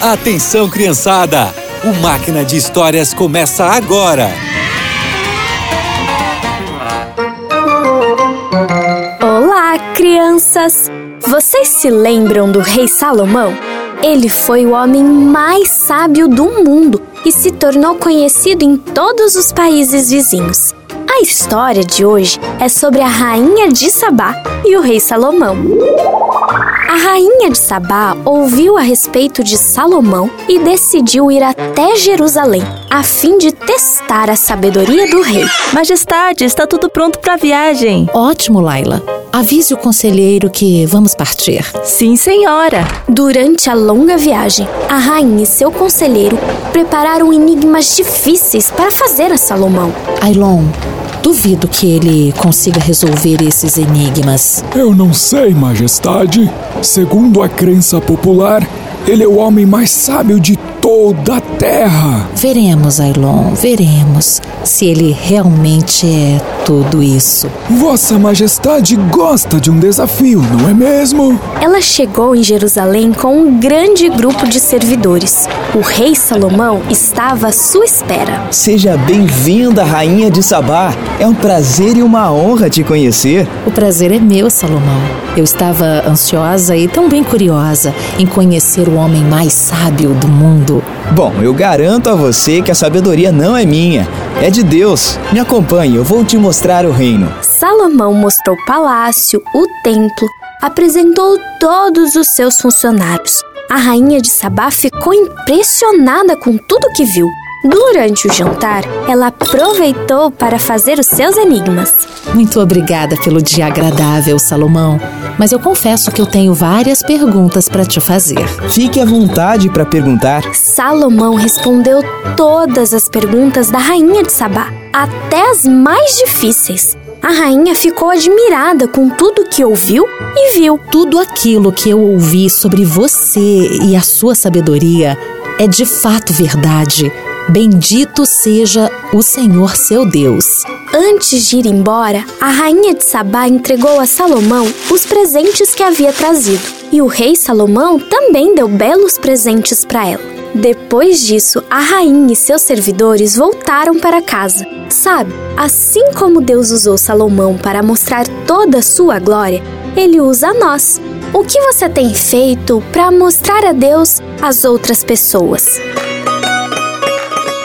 Atenção, criançada! O Máquina de Histórias começa agora! Olá, crianças! Vocês se lembram do rei Salomão? Ele foi o homem mais sábio do mundo e se tornou conhecido em todos os países vizinhos. A história de hoje é sobre a rainha de Sabá e o rei Salomão. A rainha de Sabá ouviu a respeito de Salomão e decidiu ir até Jerusalém, a fim de testar a sabedoria do rei. Majestade, está tudo pronto para a viagem. Ótimo, Laila. Avise o conselheiro que vamos partir. Sim, senhora. Durante a longa viagem, a rainha e seu conselheiro prepararam enigmas difíceis para fazer a Salomão. Ailon, duvido que ele consiga resolver esses enigmas. Eu não sei, Majestade. Segundo a crença popular, ele é o homem mais sábio de toda a Terra. Veremos, Ailon, veremos se ele realmente é tudo isso. Vossa Majestade gosta de um desafio, não é mesmo? Ela chegou em Jerusalém com um grande grupo de servidores. O rei Salomão estava à sua espera. Seja bem-vinda, Rainha de Sabá. É um prazer e uma honra te conhecer. O prazer é meu, Salomão. Eu estava ansiosa e também curiosa em conhecer o homem mais sábio do mundo. Bom, eu garanto a você que a sabedoria não é minha, é de Deus. Me acompanhe, eu vou te mostrar o reino. Salomão mostrou o palácio, o templo, apresentou todos os seus funcionários. A rainha de Sabá ficou impressionada com tudo que viu. Durante o jantar, ela aproveitou para fazer os seus enigmas. Muito obrigada pelo dia agradável, Salomão. Mas eu confesso que eu tenho várias perguntas para te fazer. Fique à vontade para perguntar. Salomão respondeu todas as perguntas da rainha de Sabá, até as mais difíceis. A rainha ficou admirada com tudo que ouviu e viu. Tudo aquilo que eu ouvi sobre você e a sua sabedoria é de fato verdade. Bendito seja o Senhor seu Deus. Antes de ir embora, a rainha de Sabá entregou a Salomão os presentes que havia trazido, e o rei Salomão também deu belos presentes para ela. Depois disso, a rainha e seus servidores voltaram para casa. Sabe, assim como Deus usou Salomão para mostrar toda a sua glória, ele usa a nós. O que você tem feito para mostrar a Deus às outras pessoas?